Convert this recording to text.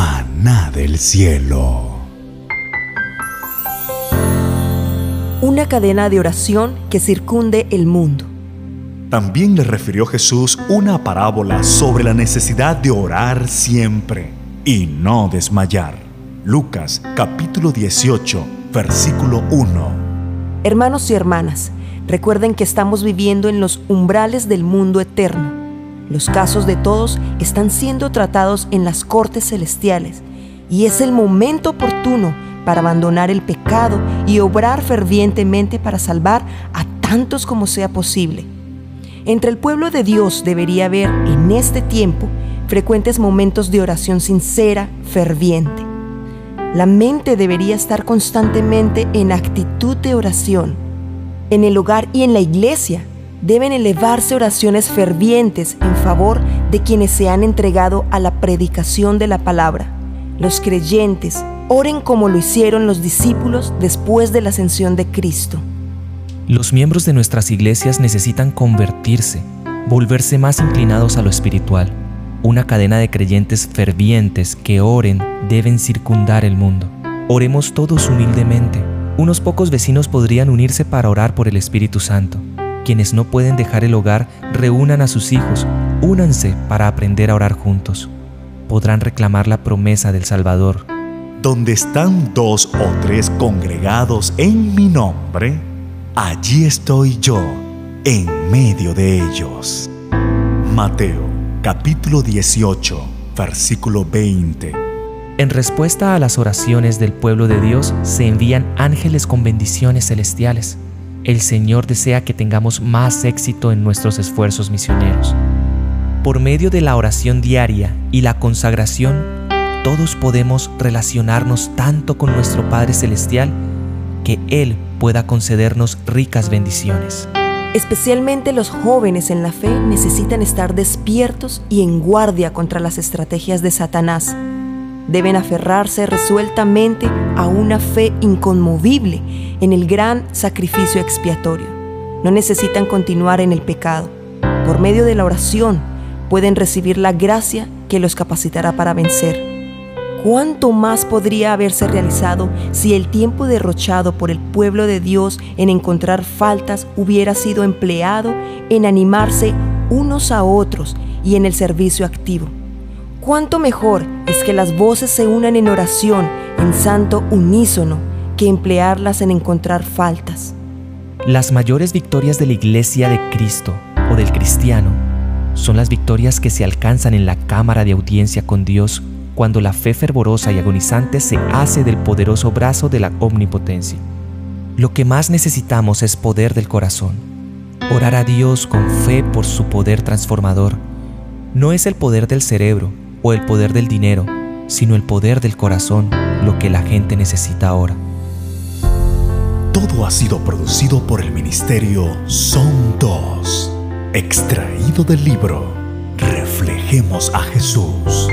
maná del cielo. Una cadena de oración que circunde el mundo. También le refirió Jesús una parábola sobre la necesidad de orar siempre y no desmayar. Lucas capítulo 18, versículo 1. Hermanos y hermanas, recuerden que estamos viviendo en los umbrales del mundo eterno. Los casos de todos están siendo tratados en las cortes celestiales y es el momento oportuno para abandonar el pecado y obrar fervientemente para salvar a tantos como sea posible. Entre el pueblo de Dios debería haber en este tiempo frecuentes momentos de oración sincera, ferviente. La mente debería estar constantemente en actitud de oración. En el hogar y en la iglesia deben elevarse oraciones fervientes en favor de quienes se han entregado a la predicación de la palabra. Los creyentes oren como lo hicieron los discípulos después de la ascensión de Cristo. Los miembros de nuestras iglesias necesitan convertirse, volverse más inclinados a lo espiritual. Una cadena de creyentes fervientes que oren deben circundar el mundo. Oremos todos humildemente. Unos pocos vecinos podrían unirse para orar por el Espíritu Santo. Quienes no pueden dejar el hogar, reúnan a sus hijos, únanse para aprender a orar juntos. Podrán reclamar la promesa del Salvador. Donde están dos o tres congregados en mi nombre, allí estoy yo, en medio de ellos. Mateo capítulo 18, versículo 20. En respuesta a las oraciones del pueblo de Dios se envían ángeles con bendiciones celestiales. El Señor desea que tengamos más éxito en nuestros esfuerzos misioneros. Por medio de la oración diaria y la consagración, todos podemos relacionarnos tanto con nuestro Padre Celestial que Él pueda concedernos ricas bendiciones. Especialmente los jóvenes en la fe necesitan estar despiertos y en guardia contra las estrategias de Satanás. Deben aferrarse resueltamente a una fe inconmovible en el gran sacrificio expiatorio. No necesitan continuar en el pecado. Por medio de la oración pueden recibir la gracia que los capacitará para vencer. ¿Cuánto más podría haberse realizado si el tiempo derrochado por el pueblo de Dios en encontrar faltas hubiera sido empleado en animarse unos a otros y en el servicio activo? ¿Cuánto mejor es que las voces se unan en oración, en santo unísono, que emplearlas en encontrar faltas? Las mayores victorias de la iglesia de Cristo o del cristiano son las victorias que se alcanzan en la cámara de audiencia con Dios cuando la fe fervorosa y agonizante se hace del poderoso brazo de la omnipotencia. Lo que más necesitamos es poder del corazón. Orar a Dios con fe por su poder transformador. No es el poder del cerebro o el poder del dinero, sino el poder del corazón lo que la gente necesita ahora. Todo ha sido producido por el ministerio Son Dos, extraído del libro Reflejemos a Jesús.